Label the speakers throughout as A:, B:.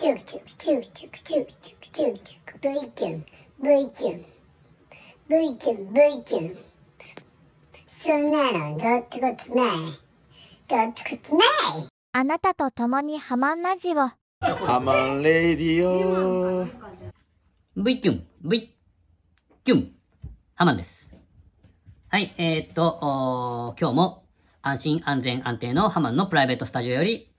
A: チュクチュクチュクチュクチュクチュクチュクチュキュン V キュン V キュン V キュンそんなのどうってことないどうってことない
B: あなたと共にハマンラジオ。
C: ハマンレディオ
D: V キュン、V キュン、ハマンです。はい、えー、っと、今日も安心安全安定のハマンのプライベートスタジオより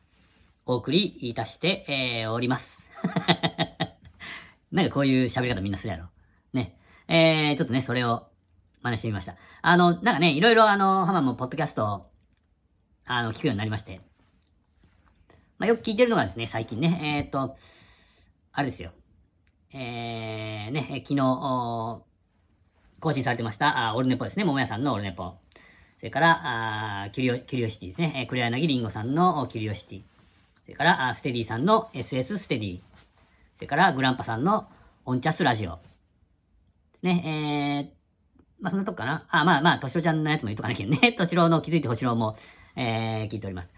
D: お送りいたして、えーおります。なんかこういう喋り方みんなするやろ。ね。えー、ちょっとね、それを真似してみました。あの、なんかね、いろいろあの、ハマもポッドキャストを、あの、聞くようになりまして。まあ、よく聞いてるのがですね、最近ね、えー、っと、あれですよ。えー、ね、昨日、更新されてました、あオルネポですね、桃屋さんのオルネポ。それから、あキュリオ、キュリオシティですね、えー黒柳りんごさんのキュリオシティ。それから、ステディさんの SS ステディ。それから、グランパさんのオンチャスラジオ。ね、えー、まあ、そんなとこかな。あ、まあまあ、としろちゃんのやつも言っとかなきゃね。としろの気づいてほしろも、えー、聞いております。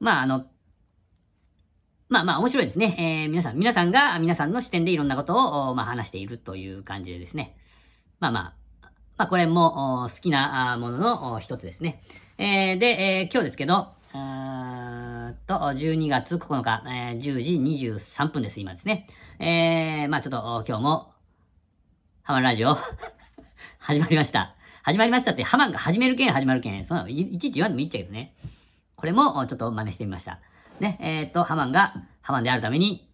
D: まあ、あの、まあまあ面白いですね。えー、皆さん、皆さんが皆さんの視点でいろんなことを、まあ、話しているという感じでですね。まあまあ、まあこれも好きなものの一つですね。えー、で、えー今日ですけど、と、12月9日、えー10時23分です、今ですね。えー、まあちょっと今日も、ハマンラジオ、始まりました。始まりましたって、ハマンが始めるけん始まるけん、そのいいちいち言わんでもいいっちゃうけどね。これもちょっと真似してみました。ね、えっ、と、ハマンがハマンであるために、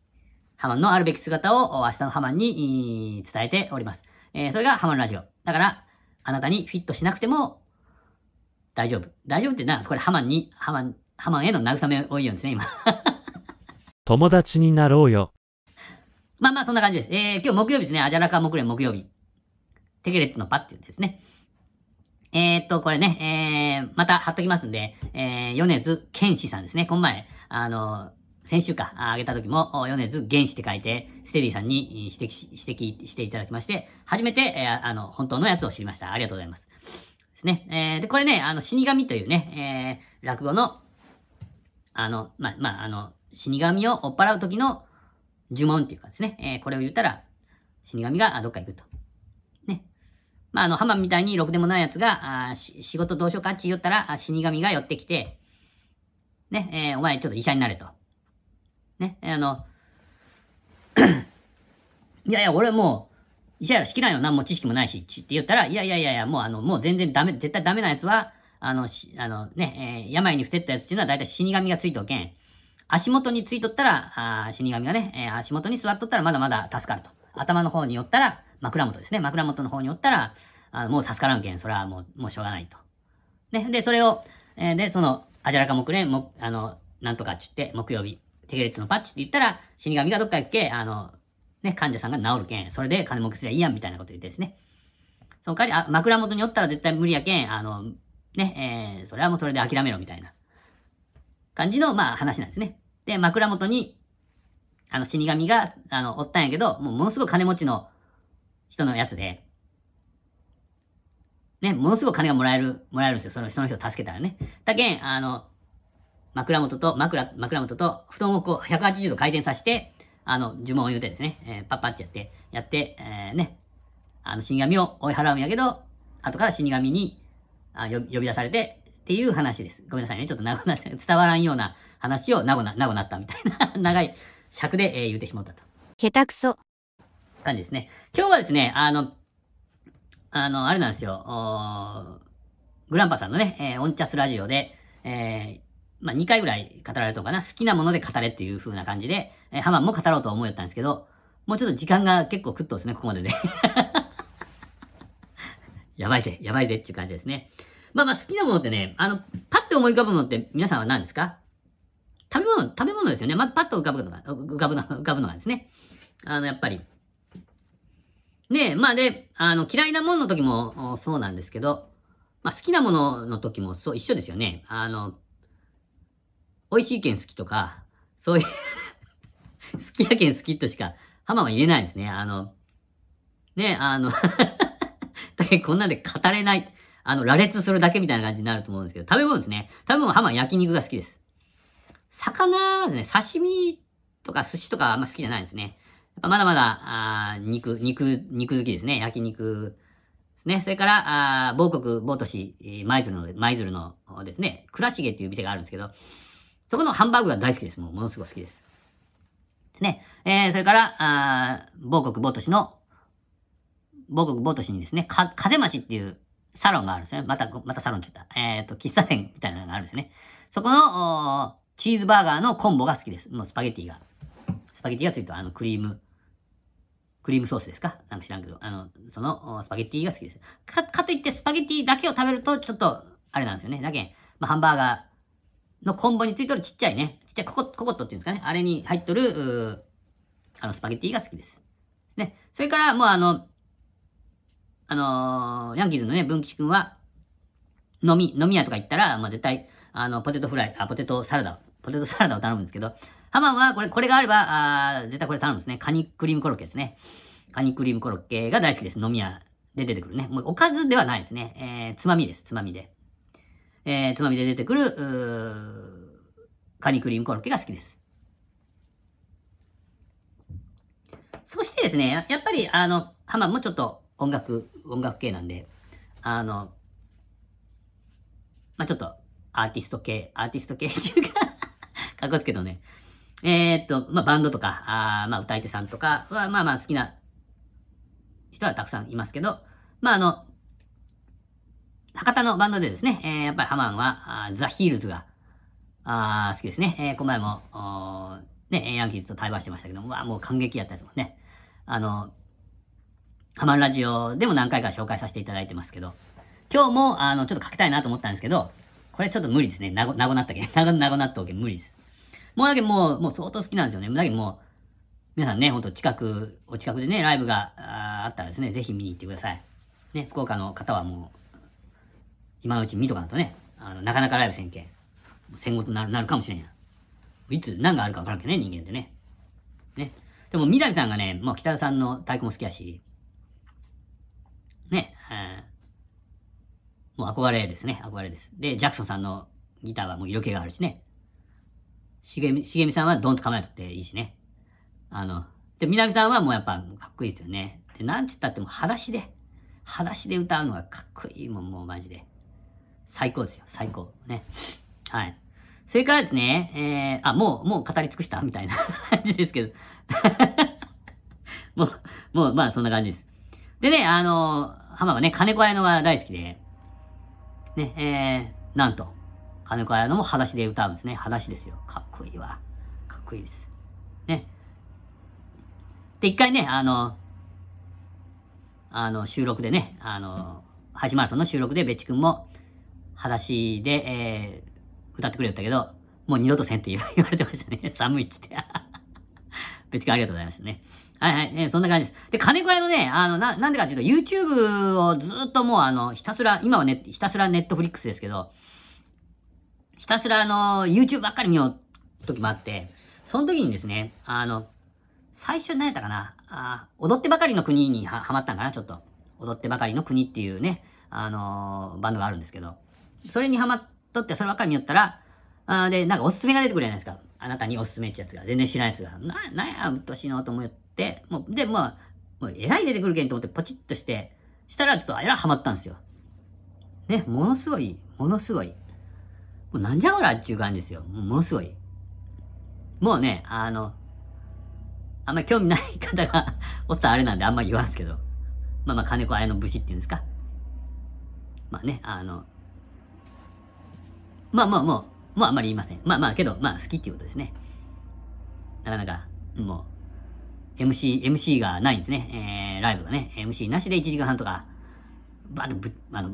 D: ハマンのあるべき姿を明日のハマンに伝えております。えーそれがハマンラジオ。だから、あなたにフィットしなくても大丈夫。大丈夫ってな、これハマンに、ハマン、ハマンへの慰めを言うんですね、今。
E: 友達になろうよ。
D: まあまあ、そんな感じです。えー、今日木曜日ですね。アジャラカ木蓮木曜日。テケレットのパっていうんですね。えー、っと、これね、えー、また貼っときますんで、えー、米津玄師さんですね。この前、あの、先週か、あげた時も、お米津玄師って書いて、ステディさんに指摘し、指摘していただきまして、初めて、えーあの、本当のやつを知りました。ありがとうございます。ですね。えー、で、これね、あの、死神というね、えー、落語の、あの、まあ、まあ、あの、死神を追っ払う時の呪文っていうかですね、えーこれを言ったら、死神がどっか行くと。ね。まあ、あの、ハマみたいにろくでもないやつが、あし仕事どうしようかって言ったら、死神が寄ってきて、ね、えーお前ちょっと医者になれと。ね、あの、いやいや、俺もう、医者やらしきないよ、何も知識もないし、って言ったら、いやいやいやいや、もうあの、もう全然ダメ、絶対ダメなやつは、あの、あのね、えー病に伏せったやつっていうのは大体死神がついとけん。足元についとったら、あ死神がね、えー足元に座っとったらまだまだ助かると。頭の方に寄ったら、枕元ですね。枕元の方に寄ったら、あーもう助からんけん、それはもう、もうしょうがないと。ね、で、それを、えーで、その、アジャラカ木蓮、も、あの、なんとかっちって、木曜日、テゲレッツのパッチって言ったら、死神がどっか行け、あの、ね、患者さんが治るけん、それで金儲けすりゃいいやん、みたいなこと言ってですね。その代わり、あ、枕元におったら絶対無理やけん、あの、ね、えーそれはもうそれで諦めろ、みたいな感じの、まあ、話なんですね。で、枕元に、あの、死神が、あの、おったんやけど、もうものすごい金持ちの人のやつで、ね、ものすごい金がもらえる、もらえるんですよ。そのその人を助けたらね。だけん、あの、枕元と、枕、枕元と、布団をこう、180度回転させて、あの、呪文を言うてですね、えーパッパってやって、やって、えーね、あの、死神を追い払うんやけど、後から死神に、あ呼び出されて、っていう話です。ごめんなさいね。ちょっと長くな伝わらんような話を、なごな、なごなったみたいな、長い尺で、えー言うてしまったと。
B: 下手くそ。
D: 感じですね。今日はですね、あの、あの、あれなんですよ、グランパさんのね、えーオンチャスラジオで、えーまあ、2回ぐらい語られたのかな、好きなもので語れっていう風な感じで、えーハマンも語ろうと思いよったんですけど、もうちょっと時間が結構食っとですね、ここまでで。やばいぜ、やばいぜっていう感じですね。まあまあ好きなものってね、あの、パッて思い浮かぶのって皆さんは何ですか？食べ物、食べ物ですよね。まずパッと浮かぶのが、浮かぶの浮かぶのがですね。あの、やっぱり、ね、まあで、あの、嫌いなものの時もそうなんですけど、まあ好きなものの時もそう一緒ですよね。あの、美味しいけん好きとか、そういう 好きやけん好きとしか、ハマは言えないですね。あの、ね、あの、だけこんなんで語れない、あの、羅列するだけみたいな感じになると思うんですけど、食べ物ですね。食べ物、ハマは焼肉が好きです。魚はですね、刺身とか寿司とかあんま好きじゃないですね。まだまだ、あ肉、肉、肉好きですね。焼肉ですね。それから、あ某国、某都市、え舞鶴の、舞鶴のですね、倉重っていう店があるんですけど、そこのハンバーグが大好きです。もう、ものすごい好きです。ね。えー、それから、あ某国、某都市の、某国、某都市にですね、か、風町っていうサロンがあるんですね。また、またサロンって言った。えっ、と、喫茶店みたいなのがあるんですね。そこの、チーズバーガーのコンボが好きです。もうスパゲティが。スパゲティがついたあのクリーム、クリームソースですか？なんか知らんけど、あの、そのスパゲッティが好きです。か、かといってスパゲッティだけを食べるとちょっと、あれなんですよね。だけん、まあ、ハンバーガーのコンボについてるちっちゃいね、ちっちゃいココココットっていうんですかね。あれに入っとる、あの、スパゲッティが好きです。ね。それから、もうあの、あのーヤンキーズのね、文吉くんは、飲み、飲み屋とか行ったら、まあ、絶対、あの、ポテトフライ、あ、ポテトサラダ、ポテトサラダを頼むんですけど、ハマンはこれ、これがあれば、あ絶対これ頼むんですね。カニクリームコロッケですね。カニクリームコロッケが大好きです。飲み屋で出てくるね。もうおかずではないですね。えー、つまみです。つまみで。えー、つまみで出てくる、カニクリームコロッケが好きです。そしてですね、やっぱり、あの、ハマもちょっと音楽、音楽系なんで、あの、まあ、ちょっと、アーティスト系、アーティスト系っていうか かっこつけどね。えー、っと、まあ、バンドとか、あまあ、歌い手さんとかは、まあまあ好きな人はたくさんいますけど、まあ、あの、博多のバンドでですね、えーやっぱりハマンは、ザ・ヒールズが、あ好きですね。えー、この前も、ね、ヤンキーズと対話してましたけども、うわ、もう感激やったですもんね。あの、ハマンラジオでも何回か紹介させていただいてますけど、今日も、あの、ちょっとかけたいなと思ったんですけど、これちょっと無理ですね。なご、なごなったけ？なご、なごなったけ無理です。もうだけもう、もう相当好きなんですよね。だけもう、皆さんね、ほんと近く、お近くでね、ライブがああったらですね、ぜひ見に行ってください。ね、福岡の方はもう、今のうち見とかなとね、あの、なかなかライブせんけん。戦後となるなるかもしれんやん。いつ何があるか分からんけどね、人間ってね。ね。でも、南さんがね、もう北田さんの太鼓も好きやし、ね、もう憧れですね、憧れです。で、ジャクソンさんのギターはもう色気があるしね。しげみ、しげみさんはドンと構えとっていいしね。あの、で、南さんはもうやっぱかっこいいですよね。で、なんちゅったってもう裸足で、裸足で歌うのがかっこいいもん、もうマジで。最高ですよ、最高。ね。はい。それからですね、えー、あ、もう、もう語り尽くした？みたいな 感じですけど。もう、もう、まあそんな感じです。でね、あの、浜はね、金子綾乃が大好きで、ね、えー、なんと、金子綾乃も裸足で歌うんですね。裸足ですよ。かっこいいわ。かっこいいです。ね。で、一回ね、あの、あの、収録でね、あの、ハジマラソンの収録で、ベッチ君も、裸足で、えー、歌ってくれよったけど、もう二度とせんって言わ れてましたね。寒いっつって。ベッチ君ありがとうございましたね。はいはい、えーそんな感じです。で、金子屋のね、あの、な、なんでかっていうと、YouTube をずっともう、あの、ひたすら、今はね、ひたすらネットフリックスですけど、ひたすらあの、YouTube ばっかり見よう時もあって、その時にですね、あの、最初何やったかな、あ踊ってばかりの国にははまったんかな、ちょっと。踊ってばかりの国っていうね、あのーバンドがあるんですけど、それにハマっとって、そればっかり見よったら、あで、なんかおすすめが出てくるじゃないですか。あなたにおすすめってやつが。全然知らないやつが。な、なんや、うっとしいのと思って、もう、で、まあ、もう、えらい出てくるけんと思って、ポチッとして、したら、ちょっと、えらいハマったんですよ。ね、ものすごい、ものすごい。もう、なんじゃこらっていう感じですよ。も、のすごい。もうね、あの、あんまり興味ない方が おったらあれなんであんまり言わんすけど。まあまあ、金子綾の武士っていうんですか。まあね、あの、まあまあもう、もうあんまり言いません。まあまあけど、まあ好きっていうことですね。なかなか、もう、MC、MC がないんですね。えー、ライブがね、MC なしで1時間半とか、バーッとぶ、あの、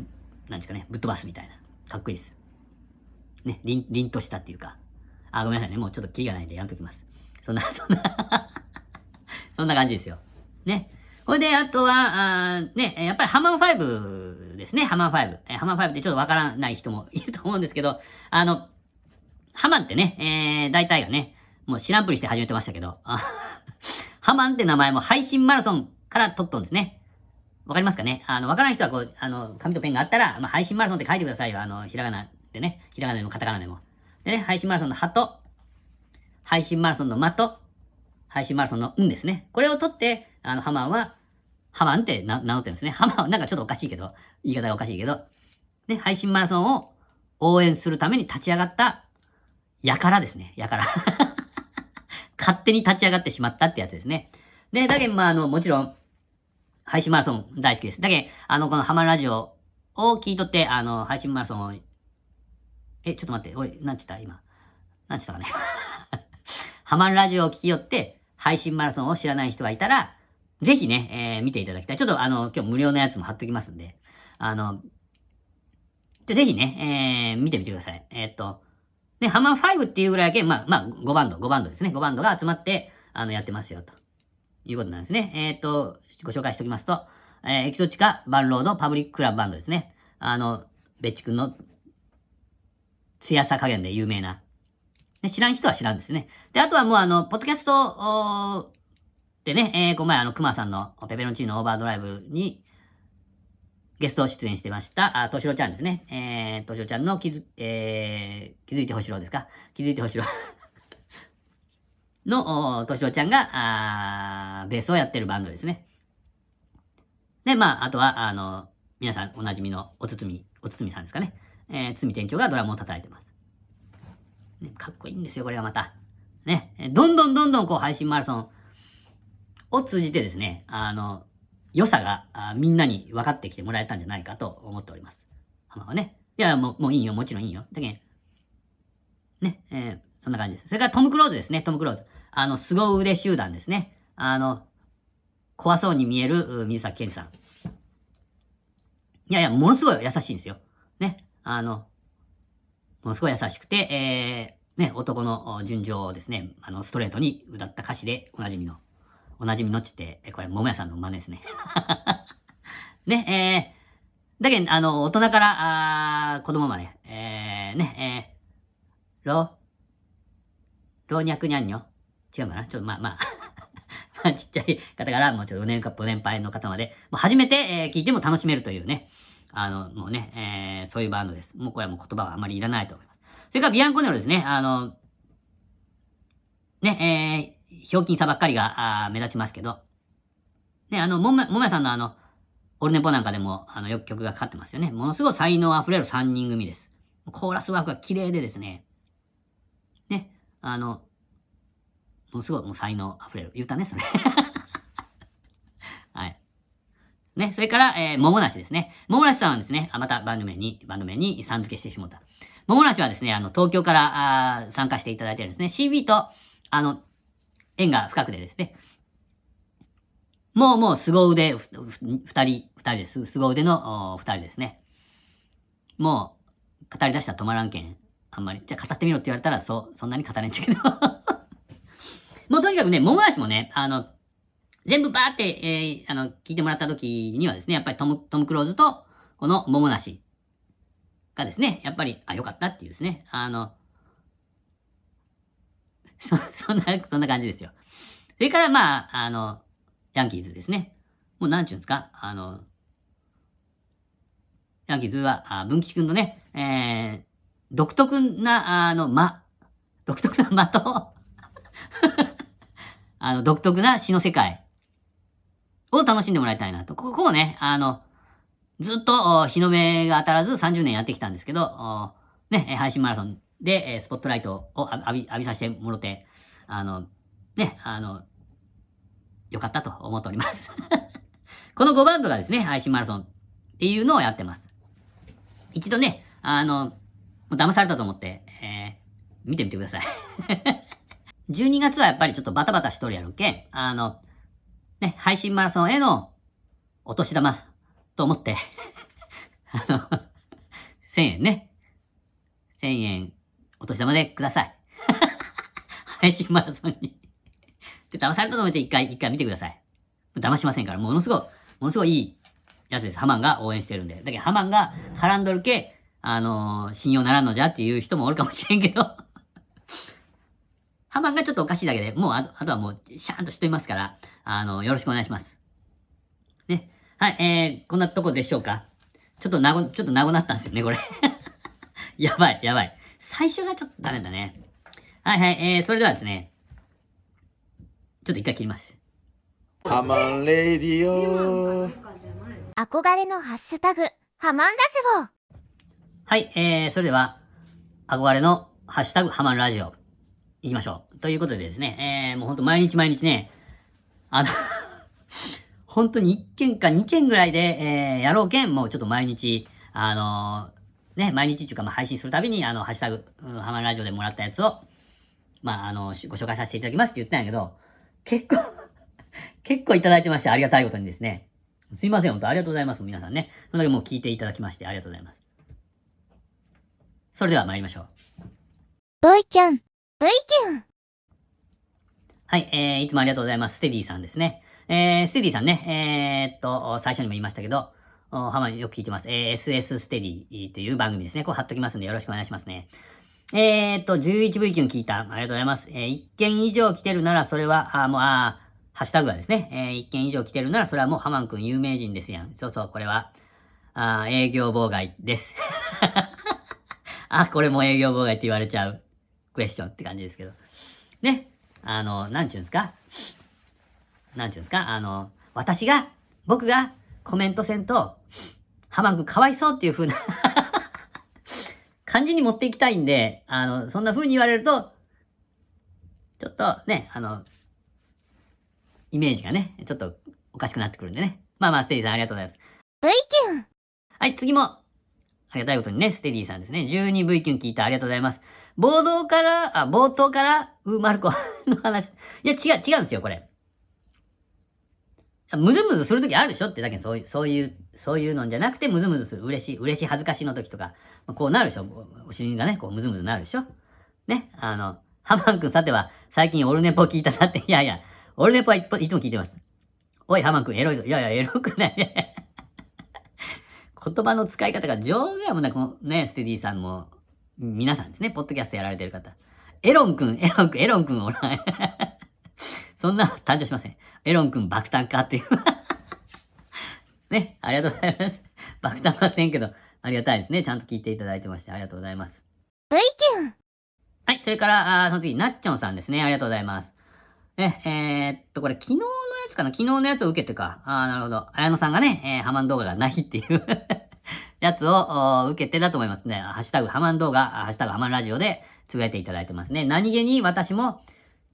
D: なんですかね、ぶっ飛ばすみたいな。かっこいいです。ね、凛、凛としたっていうか。あ、ごめんなさいね。もうちょっとキリがないんでやめときます。そんな、そんな、そんな感じですよ。ね。これで、あとは、あーね、やっぱりハマン5ですね、ハマン5。えーハマン5ってちょっとわからない人もいると思うんですけど、あの、ハマンってね、えー、大体がね、もう知らんぷりして始めてましたけど、ハマンって名前も配信マラソンから取っとんですね。わかりますかね？あの、わからない人はこう、あの、紙とペンがあったら、まあ、配信マラソンって書いてくださいよ。あの、ひらがなでね、ひらがなでもカタカナでも。でね、配信マラソンのハと、配信マラソンの間と、配信マラソンのんですね。これを取って、あの、ハマンは、ハマンってな名乗ってるんですね。ハマンなんかちょっとおかしいけど、言い方がおかしいけど、ね、配信マラソンを応援するために立ち上がった、やからですね。やから。勝手に立ち上がってしまったってやつですね。で、だけど、まあ、あの、もちろん、配信マラソン大好きです。だけ、あの、このハマンラジオを聞いとって、あの、配信マラソンを、え、ちょっと待って、俺、なんちゅった？今。なんちゅったかね。ハマンラジオを聞きよって、配信マラソンを知らない人がいたら、ぜひね、えー見ていただきたい。ちょっとあの、今日無料のやつも貼っときますんで、あの、ぜひね、えー見てみてください。えーっと、ね、ハマン5っていうぐらいだけ、まあ、まあ、5バンド、5バンドですね。5バンドが集まって、あの、やってますよ、ということなんですね。えーっと、ご紹介しておきますと、えーエキゾチカバンロードパブリッククラブバンドですね。あの、ベッチ君の強さ加減で有名な。ね、知らん人は知らんですね。で、あとはもうあの、ポッドキャストでね、えー、この前あの、熊さんのペペロンチーノオーバードライブにゲスト出演してました、あ、としろちゃんですね。えー、としろちゃんの気づ、えー、気づいてほしろですか？気づいてほしろ。の、としろちゃんが、あーベースをやってるバンドですね。で、まあ、あとは、あの、皆さんおなじみのおつつみ、おつつみさんですかね。えー、つみ店長がドラムを叩いてます。ね、かっこいいんですよ、これがまた。ね、どんどんどんどんこう配信マラソンを通じてですね、あの、良さがあみんなに分かってきてもらえたんじゃないかと思っております。浜はね。いや、もう、もういいよ、もちろんいいよ。だけんね、えーそんな感じです。それからトム・クローズですね、トム・クローズ。あの、凄腕集団ですね。あの、怖そうに見える水崎健二さん。いやいや、ものすごい優しいんですよ。ね。あの、ものすごい優しくて、えー、ね、男の純情をですね、あの、ストレートに歌った歌詞でおなじみの、おなじみのっちって、えこれ、桃屋さんの真似ですね。ね、えー、だけど、あの、大人から、あ子供まで、えー、ね、えー、老、老若にゃんにょ違うかな？ちょっと、まあまあ、まあ、ちっちゃい方から、もうちょっとご年ご年配の方まで、もう初めて、えー聞いても楽しめるというね、あの、もうね、えーそういうバンドです。もうこれはもう言葉はあまりいらないと思います。それからビアンコネロですね、あの、ね、えー、ひょうきんさばっかりがあー目立ちますけど、ね、あの、もめ、もめさんのあの、オルネポなんかでも、あの、よく曲がかかってますよね。ものすごい才能あふれる3人組です。コーラスワークが綺麗でですね、ね、あの、ものすごいもう才能あふれる。言ったね、それ。はい。ね、それから、えー、桃梨ですね。桃梨さんはですね、あ、またバンド名に、バンド名にさん付けしてしまった。桃梨はですね、あの、東京からあー参加していただいてるんですね。CB と、あの、縁が深くてですね。もうもう凄腕二人、二人です。凄腕の二人ですね。もう、語り出したら止まらんけん。あんまり。じゃあ語ってみろって言われたら、そう、そんなに語れんちゃけど。もうとにかくね、桃梨もね、あの、全部バーって、えーあの、聞いてもらった時にはですね、やっぱりトム、トム・クローズと、この桃梨がですね、やっぱり、あ、よかったっていうですね、あの、そ、そんな、そんな感じですよ。それから、まあ、あの、ヤンキーズですね。もうなんちゅうんですか、あの、ヤンキーズは、あ文吉くんのね、えー、独特な、あの、間、独特な間と、あの、独特な詩の世界を楽しんでもらいたいなと。ここをね、あの、ずっと日の目が当たらず30年やってきたんですけど、ね、配信マラソンで、えースポットライトを浴び浴びさせてもろて、あの、ね、あの、よかったと思っております。この5バンドがですね、配信マラソンっていうのをやってます。一度ね、あの、騙されたと思って、えー見てみてください。12月はやっぱりちょっとバタバタしとるやろけん、あの、ね、配信マラソンへのお年玉と思って、あの、1000円ね。1000円お年玉でください。配信マラソンに。で、騙されたと思って一回、一回見てください。騙しませんから、ものすごい、ものすごいいいやつです。ハマンが応援してるんで。だけど、ハマンが絡んどるけ、あのー信用ならんのじゃっていう人もおるかもしれんけど、ハマンがちょっとおかしいだけで、もうあと、あとはもう、シャーンとしていますから、あの、よろしくお願いします。ね。はい、えー、こんなとこでしょうか。ちょっとなご、ちょっとなごなったんですよね、これ。やばい、やばい。最初がちょっとダメだね。はいはい、えー、それではですね、ちょっと一回切ります。
C: ハマンレディオ
B: 憧れのハッシュタグ、ハマンラジオ。
D: はい、えー、それでは、憧れのハッシュタグハマンラジオ、行きましょう。ということでですね、えー、もうほんと毎日毎日ね、あの、本当に1件か2件ぐらいで、えー、やろうけん、もうちょっと毎日、あのーね、毎日っていうか、まあ、配信するたびに、あの、ハッシュタグ、うんハマンラジオでもらったやつを、まあ、あの、しご紹介させていただきますって言ったんやけど、結構、結構いただいてまして、ありがたいことにですね。すいません、本当ありがとうございます、皆さんね。それだけもう聞いていただきまして、ありがとうございます。それでは参りましょう。
B: V キュン、V キュン。
D: はい、えー、いつもありがとうございます。ステディさんですね。えー、ステディさんね、えー、っと、最初にも言いましたけど、おハマによく聞いてます。えー、SS ステディという番組ですね。こう貼っときますんでよろしくお願いしますね。えー、っと、11V 級聞いた。ありがとうございます。えー、1件以上来てるならそれは、あ、もう、あ、ハッシュタグがですね、えー、1件以上来てるならそれはもうハマンくん有名人ですやん。そうそう、これは、あ営業妨害です。あ、これも営業妨害って言われちゃう。クエスチョンって感じですけど。ね。あの、なんちゅうんですか？なんちゅうんですか？あの、私が、僕がコメントせんと、ハマンくんかわいそうっていう風な 感じに持っていきたいんで、あの、そんな風に言われると、ちょっとね、あの、イメージがね、ちょっとおかしくなってくるんでね。まあまあ、ステディさんありがとうございます。
B: V キュン。
D: はい、次も、ありがたいことにね、ステディさんですね。12V キュン聞いたありがとうございます。冒頭から、あ、冒頭から、う、マルコの話。いや、違う、違うんですよ、これ。ムズムズするときあるでしょってだけそういう、そういう、そういうのじゃなくて、ムズムズする。嬉しい、嬉しい、恥ずかしいの時とか、まあこうなるでしょお尻がね、こうムズムズなるでしょね、あの、ハマン君さては、最近オルネポ聞いたなって、いやいや、オルネポはいつも聞いてます。おい、ハマン君、エロいぞ。いやいや、エロくない。言葉の使い方が上手やもんね、このね、ステディさんも、皆さんですね、ポッドキャストやられてる方。エロン君、エロン君、エロン君、おらん。そんな誕生しません。エロン君爆誕かっていう。ね、ありがとうございます。爆誕はせんけど、ありがたいですね。ちゃんと聞いていただいてまして、ありがとうございます。はい、それから、あその次、なっちょんさんですね。ありがとうございます。ね、えー、っと、これ昨日のやつかな？昨日のやつを受けてか。あーなるほど。綾野さんがね、えー、ハマン動画がないっていう やつを受けてだと思いますね。ハッシュタグハマン動画、ハッシュタグハマンラジオでつぶやいていただいてますね。何気に私も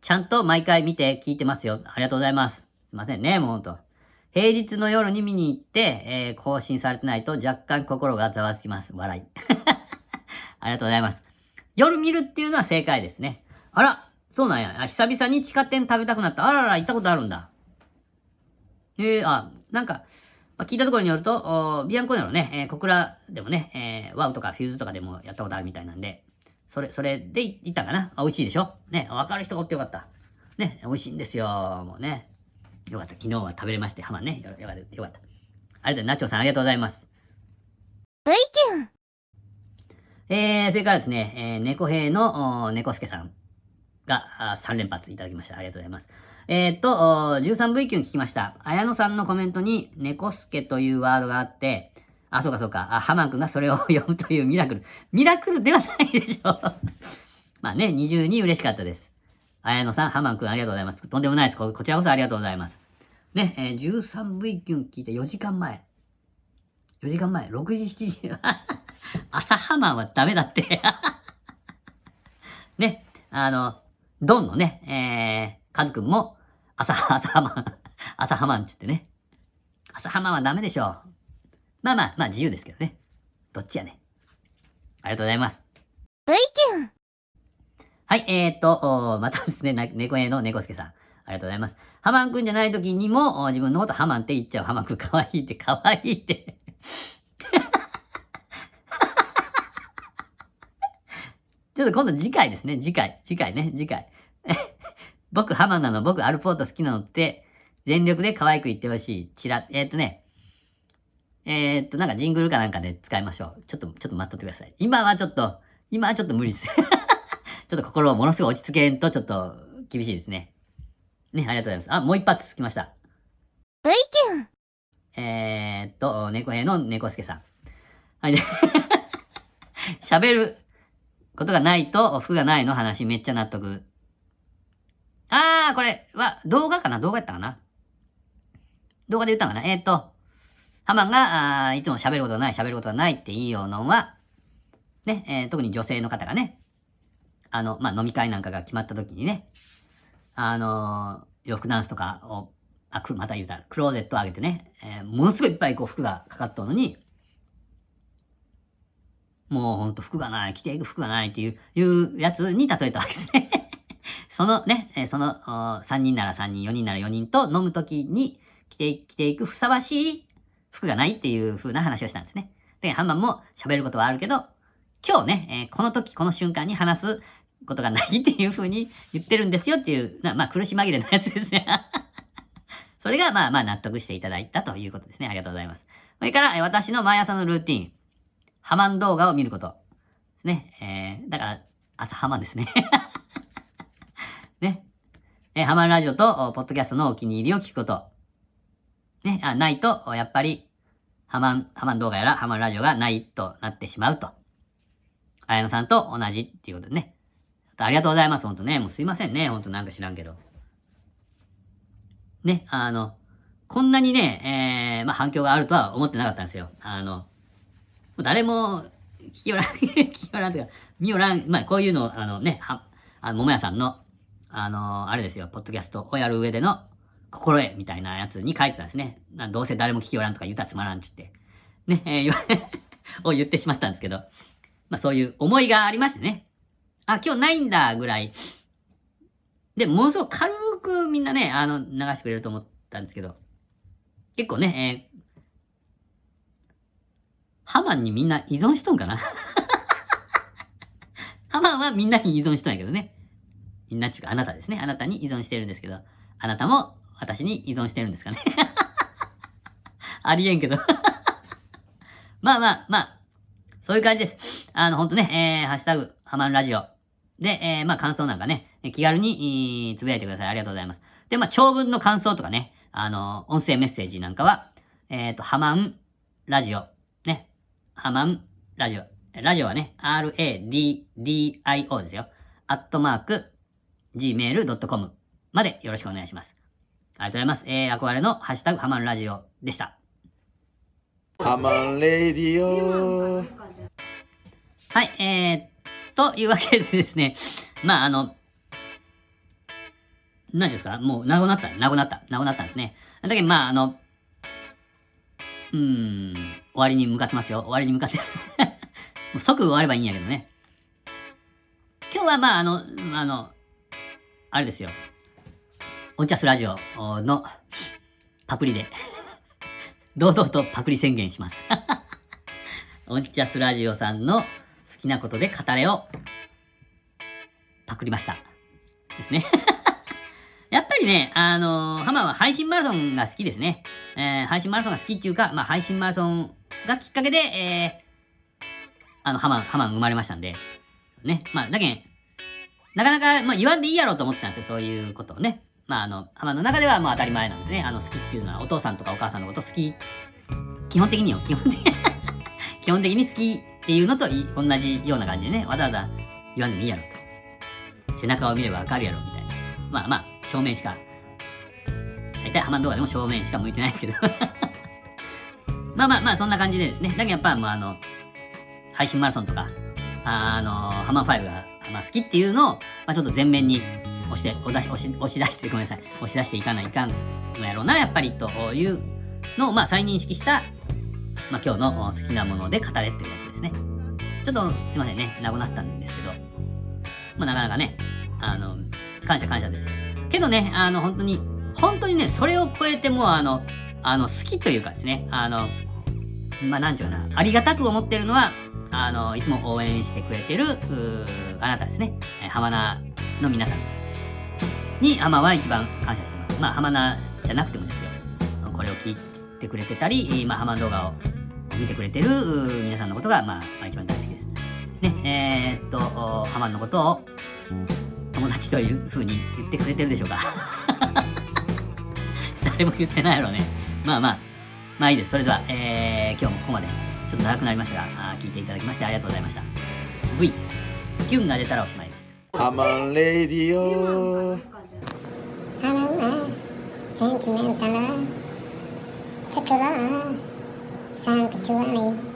D: ちゃんと毎回見て聞いてますよ。ありがとうございます。すいませんね、もうほんと。平日の夜に見に行って、えー更新されてないと若干心がざわつきます。笑い。ありがとうございます。夜見るっていうのは正解ですね。あら、そうなんや。久々に地下店食べたくなった。あらら、行ったことあるんだ。えー、あ、なんか、まあ、聞いたところによると、ビアンコネロね、えー小倉でもね、えーワウとかフューズとかでもやったことあるみたいなんで、それ、それで行ったかな？あ、美味しいでしょ？ね、わかる人がおってよかった。ね、美味しいんですよ。もうね。よかった。昨日は食べれまして、ハマンね。よよかった。よかった。ありがとうございます。ナチョさんありがとうございます。
B: ン。
D: えー、それからですね、えー、猫兵の、お猫助さんがあ3連発いただきました。ありがとうございます。えー、っと、お 13V 級に聞きました。綾野さんのコメントに、猫助というワードがあって、あ、そうかそうか、あ、ハマン君がそれを 読むというミラクル。ミラクルではないでしょう。まあね、20に嬉しかったです。綾野さん、ハマン君ありがとうございます。とんでもないです。こちらこそありがとうございます。ね、えー、13V 級聞いて4時間前。4時間前、6時、7時。朝ハマンはダメだって。ね、あの、ドンのね、えー、カズくんも、朝、朝ハマン、朝ハマンって言ってね。朝ハマンはダメでしょう。まあまあ、まあ自由ですけどね。どっちやね。ありがとうございます。はい、えー、っと、おまたですね、な猫屋の猫助さん。ありがとうございます。ハマンくんじゃない時にも、お自分のことハマンって言っちゃう。ハマンくんかわいいって、かわいいって。ちょっと今度次回ですね。次回。次回ね。次回。僕ハマンなの、僕アルポート好きなのって、全力で可愛く言ってほしい。ちら、えー、っとね。えー、っと、なんかジングルかなんかで使いましょう。ちょっと、ちょっと待っとってください。今はちょっと、今はちょっと無理です。ちょっと心をものすごい落ち着けんとちょっと厳しいですね。ね、ありがとうございます。あ、もう一発つきました。
B: V キュン。
D: えー、っと、猫兵の猫助さん。はい、ね。喋ることがないと服がないの話めっちゃ納得。あー、これは動画かな？動画やったかな？動画で言ったんかな？えーっと、ハマンが、あいつも喋ることがない、喋ることがないって言いようのは、ね、えー特に女性の方がね、あの、まあ、飲み会なんかが決まった時にね、あのー洋服ダンスとかを、あ、くまた言うた、クローゼットを上げてね、えーものすごいいっぱいこう服がかかっとるのに、もうほんと服がない、着ていく服がないっていう、いうやつに例えたわけですね。そのね、えーその3人なら3人、4人なら4人と飲むときに着て着ていくふさわしい服がないっていう風な話をしたんですね。で、ハンマンも喋ることはあるけど、今日ね、えーこの時、この瞬間に話すことがないっていう風に言ってるんですよっていう、まあ苦し紛れのやつですね。それがまあまあ納得していただいたということですね。ありがとうございます。それから、私の毎朝のルーティン。ハマン動画を見ること。ね。えー、だから、朝ハマンですね。ね。えーハマンラジオと、ポッドキャストのお気に入りを聞くこと。ね、あ、ないと、やっぱり、ハマン、ハマン動画やらハマンラジオがないとなってしまうと。綾野さんと同じっていうことでね。ありがとうございます、ほんとね。もうすいませんね、ほんとなんか知らんけど。ね、あの、こんなにね、えー、まあ反響があるとは思ってなかったんですよ。あの、誰も聞きよらん、聞きよらんというか、見よらん、まあこういうの、あのね、は、あの、桃屋さんの、あの、あれですよ、ポッドキャストをやる上での心得みたいなやつに書いてたんですね。どうせ誰も聞きよらんとか言ったらつまらんっつって。ね、えー言わ を言ってしまったんですけど、まあそういう思いがありましてね。あ、今日ないんだぐらい。で、ものすごく軽くみんなね、あの、流してくれると思ったんですけど、結構ね、えーハマンにみんな依存しとんかな？ハマンはみんなに依存しとんやけどね。みんなっちゅうかあなたですね。あなたに依存してるんですけど、あなたも私に依存してるんですかね。ありえんけど。まあまあまあ、そういう感じです。あの、ほんとね、えー、ハッシュタグ、ハマンラジオ。で、えー、まあ感想なんかね、気軽に、えーつぶやいてください。ありがとうございます。で、まあ長文の感想とかね、あの、音声メッセージなんかは、えっ、と、ハマンラジオ。ね。ハマンラジオ。ラジオはね、r-a-d-d-i-o ですよ。アットマーク、gmail.com までよろしくお願いします。ありがとうございます。えー、憧れのハッシュタグハマンラジオでした。
C: ハマンレディオ
D: はい、えー、というわけでですね、まあ、あの、何ですか？もう、なくなった、なくなった、なくなったんですね。だけど、まあ、あの、うーん、終わりに向かってますよ。終わりに向かってる。もう即終わればいいんやけどね。今日は、まあ、あの、あの、あれですよ。オンチャスラジオのパクリで、堂々とパクリ宣言します。オンチャスラジオさんの好きなことで語れをパクりました。ですね。やっぱりね、あのーハマは配信マラソンが好きですね。えー配信マラソンが好きっていうか、まあ配信マラソンがきっかけで、えーあの、ハマ、ハマ生まれましたんで。ね。まあ、だけん、なかなか、まあ言わんでいいやろうと思ってたんですよ、そういうことをね。まああの、ハマの中ではもう当たり前なんですね。あの、好きっていうのはお父さんとかお母さんのこと好き。基本的によ、基本的に。基本的に好きっていうのと同じような感じでね、わざわざ言わんでもいいやろと。背中を見ればわかるやろ、みたいな。まあまあ、正面しか、大体ハマン動画でも正面しか向いてないですけど。まあまあまあ、そんな感じでですね。だけどやっぱもうあの、配信マラソンとか、ああの、ハマン5が、まあ、好きっていうのを、まあ、ちょっと前面に押して、押し出し、押し押し出して、ごめんなさい。押し出していかないかんのやろうな、やっぱり、というのを、まあ、再認識した、まあ、今日の好きなもので語れっていうやつですね。ちょっと、すいませんね。なくなったんですけど、まあ、なかなかね、あの、感謝感謝です。けどね、あの、本当に、本当にね、それを超えてもう、あの、あの、好きというかですね、あの、まあ、なんちゅうかな、ありがたく思ってるのは、あの、いつも応援してくれてる、あなたですね。え浜名の皆さんに、浜は一番感謝してます。まあ、浜名じゃなくてもですよ。これを聞いてくれてたり、まあ、浜動画を見てくれてる皆さんのことが、まあ、一番大好きです。ね、えーっと、お浜のことを友達という風に言ってくれてるでしょうか 誰も言ってないやろうね。まあまあ、まあいいです。それでは、えー、今日もここまで、ちょっと長くなりましたが、あ聞いていただきましてありがとうございました。V、キュンが出たらおしまいです。
C: ハマンレディオ
A: sentimental love took a long time to me.